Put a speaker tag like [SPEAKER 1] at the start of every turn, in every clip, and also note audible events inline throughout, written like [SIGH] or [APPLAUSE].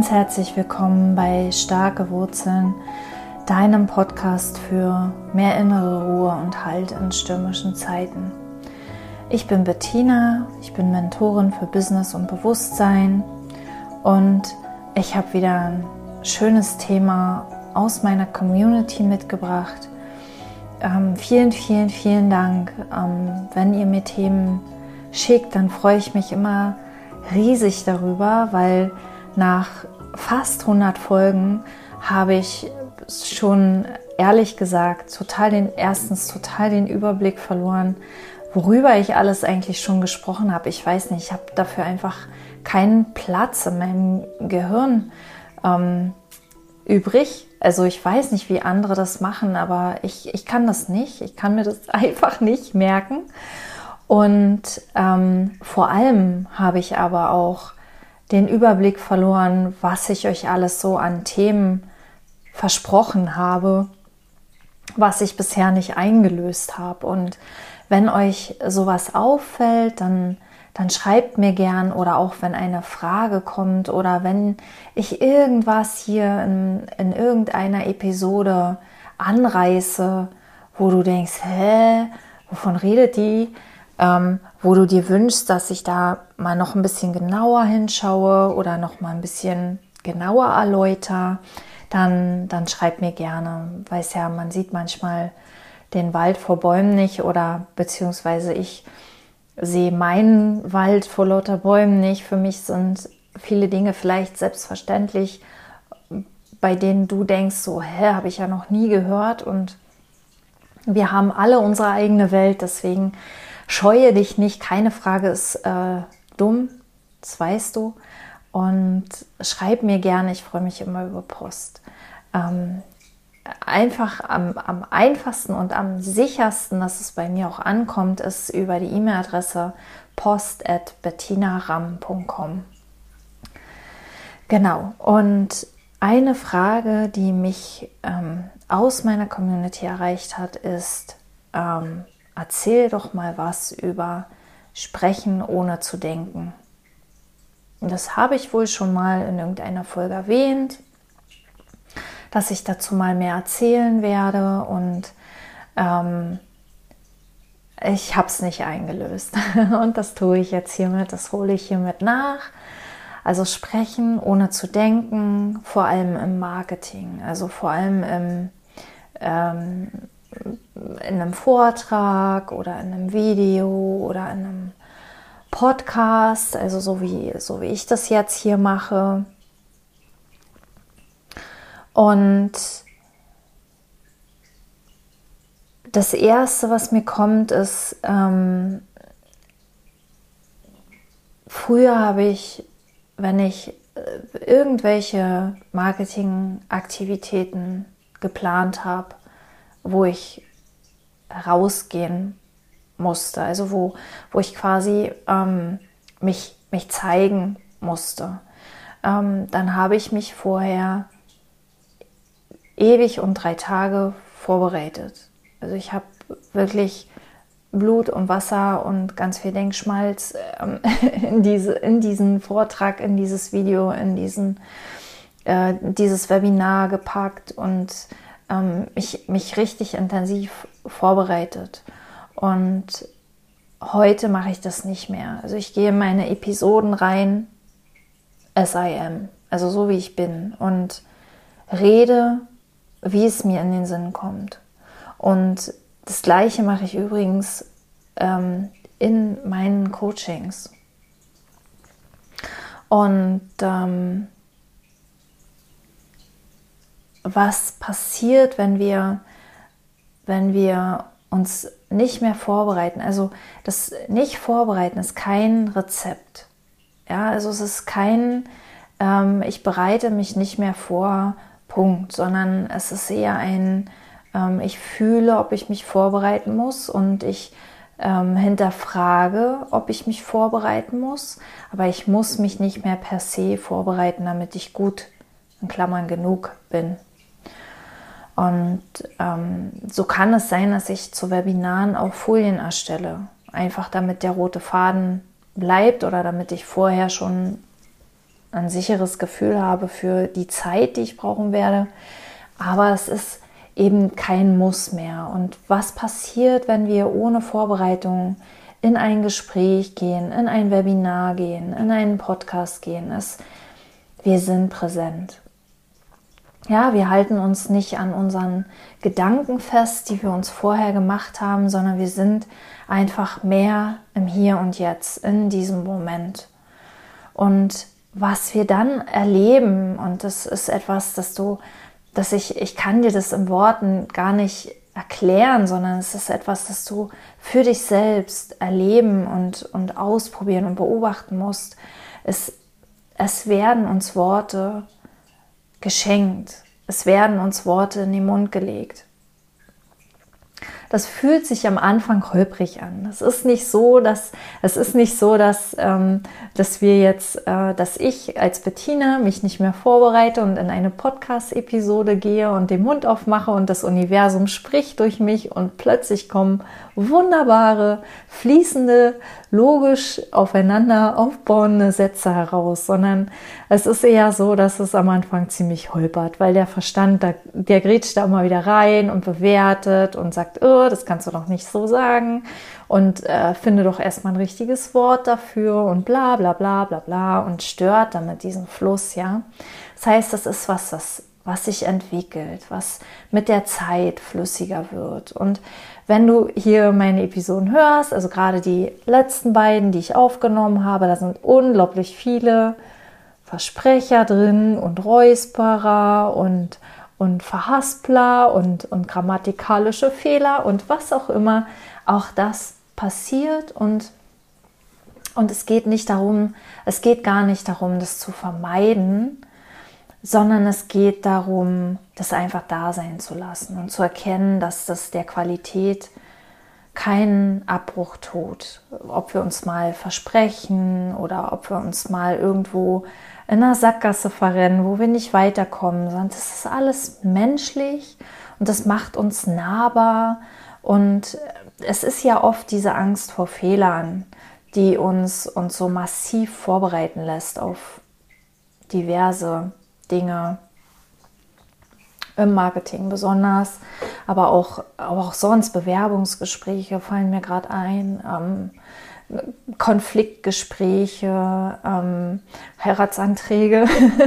[SPEAKER 1] ganz herzlich willkommen bei Starke Wurzeln, deinem Podcast für mehr innere Ruhe und Halt in stürmischen Zeiten. Ich bin Bettina, ich bin Mentorin für Business und Bewusstsein und ich habe wieder ein schönes Thema aus meiner Community mitgebracht. Ähm, vielen, vielen, vielen Dank. Ähm, wenn ihr mir Themen schickt, dann freue ich mich immer riesig darüber, weil nach fast 100 Folgen habe ich schon ehrlich gesagt total den erstens total den Überblick verloren, worüber ich alles eigentlich schon gesprochen habe. Ich weiß nicht, ich habe dafür einfach keinen Platz in meinem Gehirn ähm, übrig. Also ich weiß nicht, wie andere das machen, aber ich, ich kann das nicht. Ich kann mir das [LAUGHS] einfach nicht merken. Und ähm, vor allem habe ich aber auch den Überblick verloren, was ich euch alles so an Themen versprochen habe, was ich bisher nicht eingelöst habe. Und wenn euch sowas auffällt, dann, dann schreibt mir gern oder auch wenn eine Frage kommt oder wenn ich irgendwas hier in, in irgendeiner Episode anreiße, wo du denkst, hä, wovon redet die? Ähm, wo du dir wünschst, dass ich da mal noch ein bisschen genauer hinschaue oder noch mal ein bisschen genauer erläutere, dann, dann schreib mir gerne. Weiß ja, man sieht manchmal den Wald vor Bäumen nicht oder beziehungsweise ich sehe meinen Wald vor lauter Bäumen nicht. Für mich sind viele Dinge vielleicht selbstverständlich, bei denen du denkst, so, hä, habe ich ja noch nie gehört und wir haben alle unsere eigene Welt, deswegen Scheue dich nicht, keine Frage ist äh, dumm, das weißt du. Und schreib mir gerne, ich freue mich immer über Post. Ähm, einfach am, am, einfachsten und am sichersten, dass es bei mir auch ankommt, ist über die E-Mail-Adresse post.bettinaram.com. Genau, und eine Frage, die mich ähm, aus meiner Community erreicht hat, ist, ähm, erzähl doch mal was über Sprechen ohne zu denken. Das habe ich wohl schon mal in irgendeiner Folge erwähnt, dass ich dazu mal mehr erzählen werde und ähm, ich habe es nicht eingelöst. [LAUGHS] Und das tue ich jetzt hiermit, das hole ich hiermit nach. Also sprechen ohne zu denken, vor allem im Marketing, also vor allem im ähm, in einem Vortrag oder in einem Video oder in einem Podcast, also so wie, so wie ich das jetzt hier mache. Und das Erste, was mir kommt, ist, ähm, früher habe ich, wenn ich äh, irgendwelche Marketingaktivitäten geplant habe, wo ich rausgehen musste, also wo, wo ich quasi ähm, mich, mich zeigen musste. Ähm, dann habe ich mich vorher ewig und drei Tage vorbereitet. Also ich habe wirklich Blut und Wasser und ganz viel Denkschmalz ähm, [LAUGHS] in, diese, in diesen Vortrag, in dieses Video, in diesen, äh, dieses Webinar gepackt und ähm, mich, mich richtig intensiv vorbereitet. Und heute mache ich das nicht mehr. Also ich gehe in meine Episoden rein, as I am, also so wie ich bin und rede, wie es mir in den Sinn kommt. Und das gleiche mache ich übrigens ähm, in meinen Coachings. Und ähm, was passiert, wenn wir, wenn wir uns nicht mehr vorbereiten. Also das nicht vorbereiten ist kein Rezept. Ja, also es ist kein, ähm, ich bereite mich nicht mehr vor, Punkt, sondern es ist eher ein, ähm, ich fühle, ob ich mich vorbereiten muss und ich ähm, hinterfrage, ob ich mich vorbereiten muss, aber ich muss mich nicht mehr per se vorbereiten, damit ich gut, in Klammern genug bin. Und ähm, so kann es sein, dass ich zu Webinaren auch Folien erstelle. Einfach damit der rote Faden bleibt oder damit ich vorher schon ein sicheres Gefühl habe für die Zeit, die ich brauchen werde. Aber es ist eben kein Muss mehr. Und was passiert, wenn wir ohne Vorbereitung in ein Gespräch gehen, in ein Webinar gehen, in einen Podcast gehen, ist, wir sind präsent. Ja, wir halten uns nicht an unseren Gedanken fest, die wir uns vorher gemacht haben, sondern wir sind einfach mehr im Hier und Jetzt, in diesem Moment. Und was wir dann erleben, und das ist etwas, das du, dass ich, ich kann dir das in Worten gar nicht erklären, sondern es ist etwas, das du für dich selbst erleben und, und ausprobieren und beobachten musst. Es, es werden uns Worte geschenkt. Es werden uns Worte in den Mund gelegt das fühlt sich am Anfang holprig an. Es ist nicht so, dass es ist nicht so, dass, ähm, dass wir jetzt, äh, dass ich als Bettina mich nicht mehr vorbereite und in eine Podcast-Episode gehe und den Mund aufmache und das Universum spricht durch mich und plötzlich kommen wunderbare, fließende, logisch aufeinander aufbauende Sätze heraus, sondern es ist eher so, dass es am Anfang ziemlich holpert, weil der Verstand, der, der grätscht da immer wieder rein und bewertet und sagt, oh, das kannst du doch nicht so sagen und äh, finde doch erstmal ein richtiges Wort dafür und bla bla bla bla bla und stört damit diesen Fluss, ja. Das heißt, das ist was, was, was sich entwickelt, was mit der Zeit flüssiger wird. Und wenn du hier meine Episoden hörst, also gerade die letzten beiden, die ich aufgenommen habe, da sind unglaublich viele Versprecher drin und Räusperer und und Verhaspler und, und grammatikalische Fehler und was auch immer, auch das passiert und, und es geht nicht darum, es geht gar nicht darum, das zu vermeiden, sondern es geht darum, das einfach da sein zu lassen und zu erkennen, dass das der Qualität keinen Abbruch tut. Ob wir uns mal versprechen oder ob wir uns mal irgendwo in einer Sackgasse verrennen, wo wir nicht weiterkommen, sondern das ist alles menschlich und das macht uns nahbar. Und es ist ja oft diese Angst vor Fehlern, die uns, uns so massiv vorbereiten lässt auf diverse Dinge im Marketing besonders, aber auch, auch sonst Bewerbungsgespräche fallen mir gerade ein. Ähm, Konfliktgespräche, ähm, Heiratsanträge,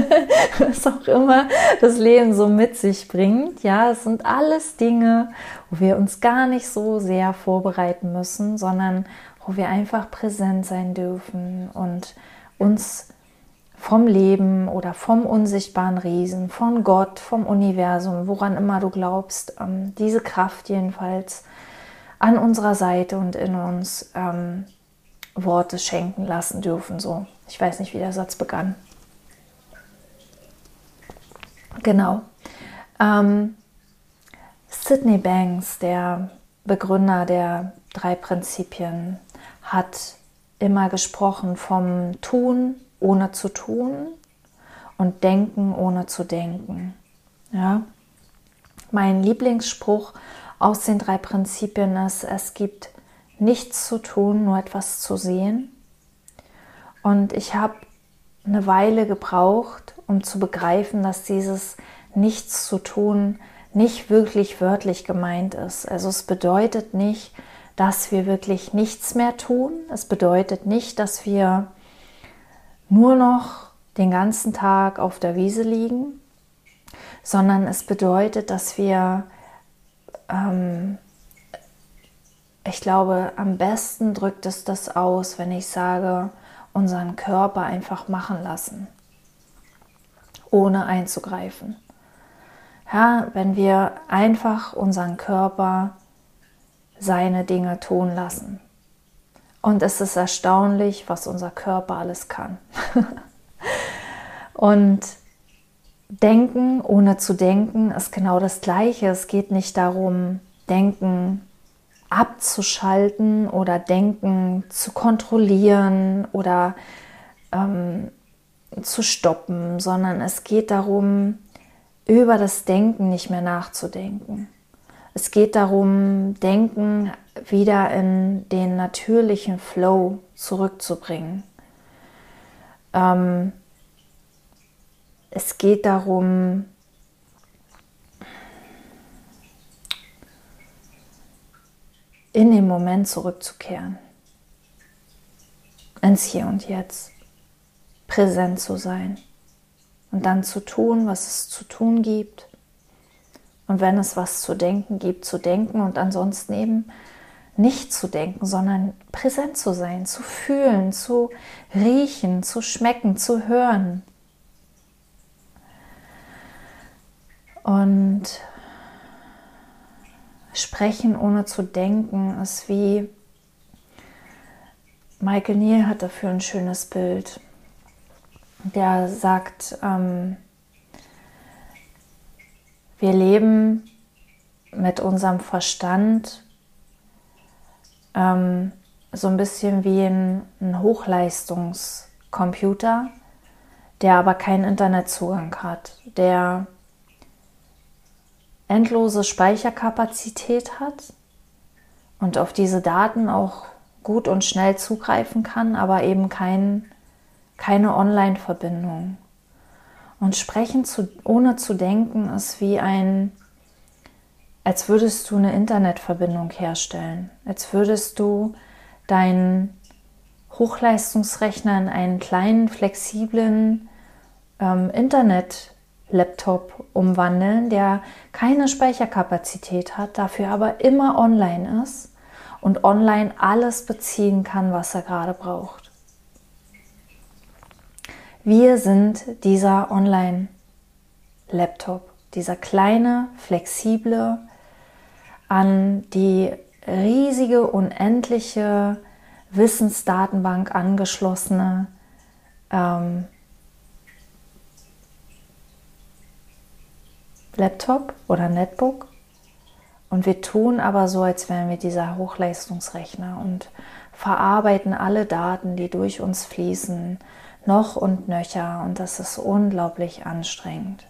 [SPEAKER 1] [LAUGHS] was auch immer das Leben so mit sich bringt. Ja, es sind alles Dinge, wo wir uns gar nicht so sehr vorbereiten müssen, sondern wo wir einfach präsent sein dürfen und uns vom Leben oder vom unsichtbaren Riesen, von Gott, vom Universum, woran immer du glaubst, ähm, diese Kraft jedenfalls an unserer Seite und in uns ähm, Worte schenken lassen dürfen. So, ich weiß nicht, wie der Satz begann. Genau. Ähm, Sydney Banks, der Begründer der drei Prinzipien, hat immer gesprochen vom Tun ohne zu tun und Denken ohne zu denken. Ja? Mein Lieblingsspruch aus den drei Prinzipien ist, es gibt nichts zu tun, nur etwas zu sehen. Und ich habe eine Weile gebraucht, um zu begreifen, dass dieses Nichts zu tun nicht wirklich wörtlich gemeint ist. Also es bedeutet nicht, dass wir wirklich nichts mehr tun. Es bedeutet nicht, dass wir nur noch den ganzen Tag auf der Wiese liegen, sondern es bedeutet, dass wir ähm, ich glaube, am besten drückt es das aus, wenn ich sage, unseren Körper einfach machen lassen, ohne einzugreifen. Ja, wenn wir einfach unseren Körper seine Dinge tun lassen. Und es ist erstaunlich, was unser Körper alles kann. [LAUGHS] Und denken ohne zu denken ist genau das Gleiche. Es geht nicht darum, denken abzuschalten oder Denken zu kontrollieren oder ähm, zu stoppen, sondern es geht darum, über das Denken nicht mehr nachzudenken. Es geht darum, Denken wieder in den natürlichen Flow zurückzubringen. Ähm, es geht darum, in den Moment zurückzukehren, ins Hier und Jetzt, präsent zu sein und dann zu tun, was es zu tun gibt. Und wenn es was zu denken gibt, zu denken und ansonsten eben nicht zu denken, sondern präsent zu sein, zu fühlen, zu riechen, zu schmecken, zu hören. Und sprechen ohne zu denken ist wie, Michael Neal hat dafür ein schönes Bild. Der sagt, ähm, wir leben mit unserem Verstand ähm, so ein bisschen wie ein, ein Hochleistungscomputer, der aber keinen Internetzugang hat, der endlose Speicherkapazität hat und auf diese Daten auch gut und schnell zugreifen kann, aber eben kein, keine Online-Verbindung. Und sprechen zu, ohne zu denken ist wie ein, als würdest du eine Internetverbindung herstellen, als würdest du deinen Hochleistungsrechner in einen kleinen, flexiblen ähm, Internet-Laptop umwandeln, der keine Speicherkapazität hat, dafür aber immer online ist und online alles beziehen kann, was er gerade braucht. Wir sind dieser Online-Laptop, dieser kleine, flexible, an die riesige, unendliche Wissensdatenbank angeschlossene ähm, Laptop oder Netbook. Und wir tun aber so, als wären wir dieser Hochleistungsrechner und verarbeiten alle Daten, die durch uns fließen, noch und nöcher. Und das ist unglaublich anstrengend.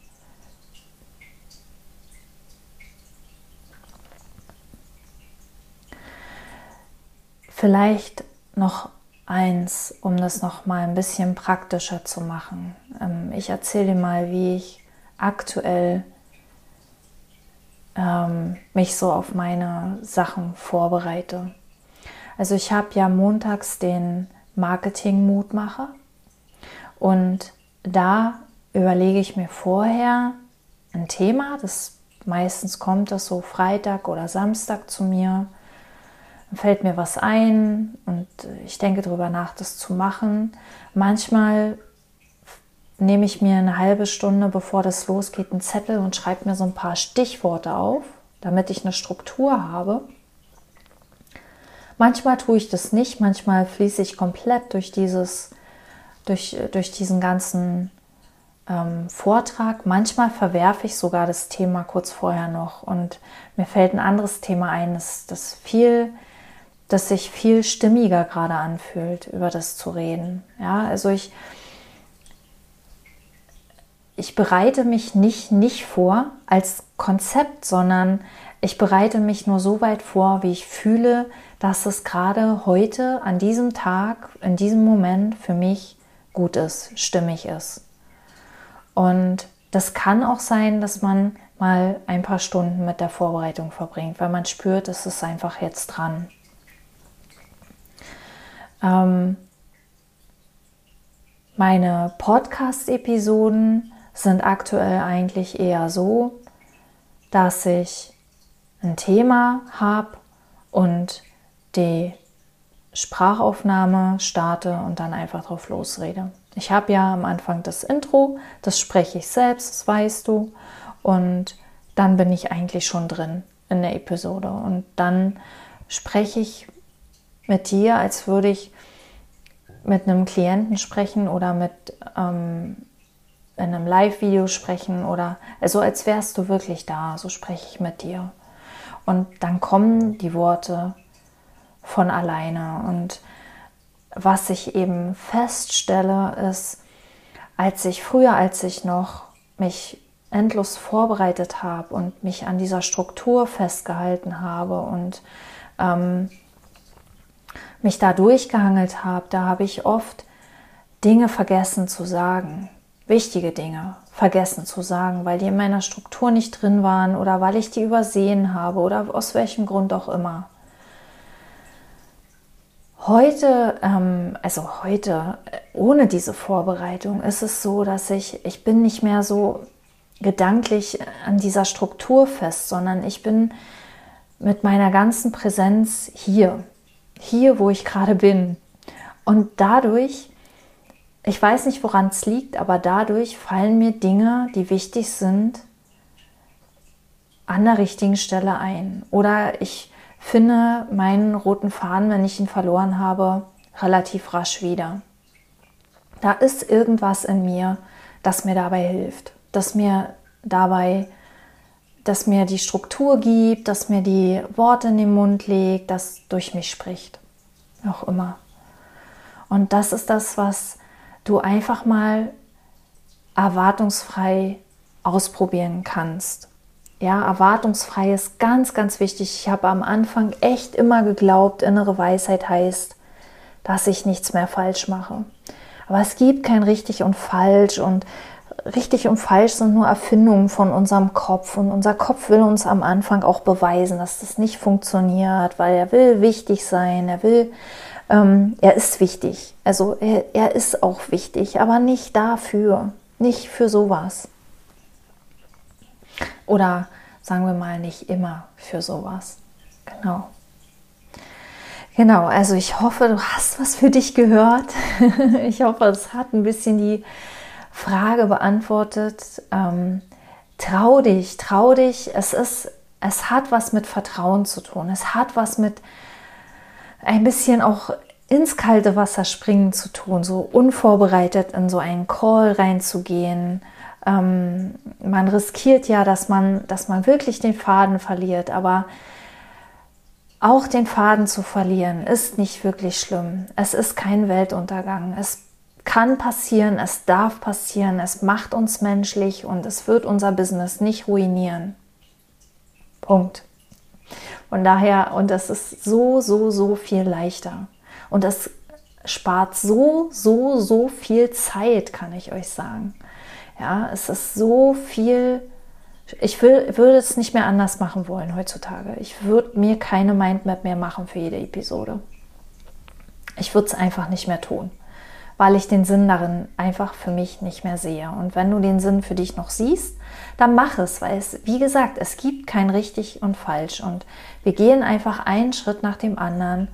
[SPEAKER 1] Vielleicht noch eins, um das noch mal ein bisschen praktischer zu machen. Ähm, ich erzähle dir mal, wie ich aktuell ähm, mich so auf meine Sachen vorbereite. Also ich habe ja montags den Marketing-Mutmacher und da überlege ich mir vorher ein Thema, das meistens kommt das so Freitag oder Samstag zu mir fällt mir was ein und ich denke darüber nach, das zu machen. Manchmal nehme ich mir eine halbe Stunde, bevor das losgeht, einen Zettel und schreibe mir so ein paar Stichworte auf, damit ich eine Struktur habe. Manchmal tue ich das nicht, manchmal fließe ich komplett durch, dieses, durch, durch diesen ganzen ähm, Vortrag. Manchmal verwerfe ich sogar das Thema kurz vorher noch und mir fällt ein anderes Thema ein, das, das viel das sich viel stimmiger gerade anfühlt, über das zu reden. Ja, also ich, ich bereite mich nicht, nicht vor als Konzept, sondern ich bereite mich nur so weit vor, wie ich fühle, dass es gerade heute, an diesem Tag, in diesem Moment für mich gut ist, stimmig ist. Und das kann auch sein, dass man mal ein paar Stunden mit der Vorbereitung verbringt, weil man spürt, es ist einfach jetzt dran. Ähm, meine Podcast-Episoden sind aktuell eigentlich eher so, dass ich ein Thema habe und die Sprachaufnahme starte und dann einfach drauf losrede. Ich habe ja am Anfang das Intro, das spreche ich selbst, das weißt du, und dann bin ich eigentlich schon drin in der Episode und dann spreche ich mit dir, als würde ich mit einem Klienten sprechen oder mit ähm, in einem Live-Video sprechen oder also als wärst du wirklich da, so spreche ich mit dir. Und dann kommen die Worte von alleine. Und was ich eben feststelle, ist, als ich früher, als ich noch mich endlos vorbereitet habe und mich an dieser Struktur festgehalten habe und ähm, mich da durchgehangelt habe, da habe ich oft Dinge vergessen zu sagen. Wichtige Dinge vergessen zu sagen, weil die in meiner Struktur nicht drin waren oder weil ich die übersehen habe oder aus welchem Grund auch immer. Heute, ähm, also heute, ohne diese Vorbereitung, ist es so, dass ich, ich bin nicht mehr so gedanklich an dieser Struktur fest, sondern ich bin mit meiner ganzen Präsenz hier, hier, wo ich gerade bin. Und dadurch ich weiß nicht, woran es liegt, aber dadurch fallen mir Dinge, die wichtig sind, an der richtigen Stelle ein. Oder ich finde meinen roten Faden, wenn ich ihn verloren habe, relativ rasch wieder. Da ist irgendwas in mir, das mir dabei hilft, das mir dabei, das mir die Struktur gibt, das mir die Worte in den Mund legt, das durch mich spricht. Auch immer. Und das ist das, was du einfach mal erwartungsfrei ausprobieren kannst. Ja, erwartungsfrei ist ganz, ganz wichtig. Ich habe am Anfang echt immer geglaubt, innere Weisheit heißt, dass ich nichts mehr falsch mache. Aber es gibt kein richtig und falsch und richtig und falsch sind nur Erfindungen von unserem Kopf und unser Kopf will uns am Anfang auch beweisen, dass das nicht funktioniert, weil er will wichtig sein, er will ähm, er ist wichtig. Also er, er ist auch wichtig, aber nicht dafür, nicht für sowas. Oder sagen wir mal nicht immer für sowas. Genau. Genau, also ich hoffe, du hast was für dich gehört. [LAUGHS] ich hoffe, es hat ein bisschen die Frage beantwortet. Ähm, trau dich, trau dich. Es ist, es hat was mit Vertrauen zu tun. Es hat was mit ein bisschen auch ins kalte Wasser springen zu tun, so unvorbereitet in so einen Call reinzugehen. Ähm, man riskiert ja, dass man, dass man wirklich den Faden verliert, aber auch den Faden zu verlieren ist nicht wirklich schlimm. Es ist kein Weltuntergang. Es kann passieren, es darf passieren, es macht uns menschlich und es wird unser Business nicht ruinieren. Punkt. Von daher, und das ist so, so, so viel leichter. Und das spart so, so, so viel Zeit, kann ich euch sagen. Ja, es ist so viel. Ich will, würde es nicht mehr anders machen wollen heutzutage. Ich würde mir keine Mindmap mehr machen für jede Episode. Ich würde es einfach nicht mehr tun, weil ich den Sinn darin einfach für mich nicht mehr sehe. Und wenn du den Sinn für dich noch siehst, dann mach es, weil es, wie gesagt, es gibt kein richtig und falsch. Und wir gehen einfach einen Schritt nach dem anderen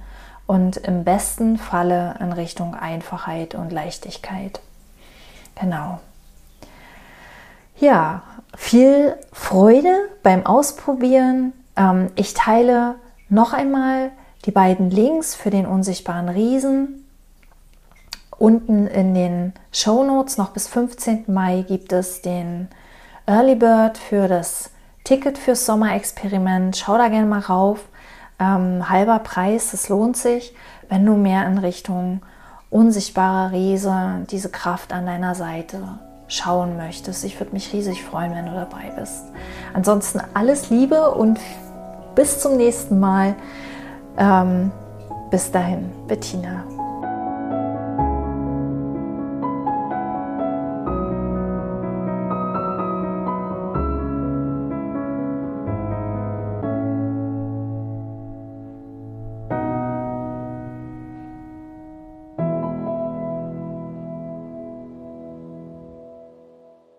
[SPEAKER 1] und im besten Falle in Richtung Einfachheit und Leichtigkeit. Genau. Ja, viel Freude beim Ausprobieren. Ähm, ich teile noch einmal die beiden Links für den unsichtbaren Riesen. Unten in den Show Notes noch bis 15. Mai gibt es den Early Bird für das Ticket fürs Sommerexperiment. Schau da gerne mal rauf. Ähm, halber Preis, es lohnt sich, wenn du mehr in Richtung unsichtbarer Riese, diese Kraft an deiner Seite schauen möchtest. Ich würde mich riesig freuen, wenn du dabei bist. Ansonsten alles Liebe und bis zum nächsten Mal. Ähm, bis dahin, Bettina.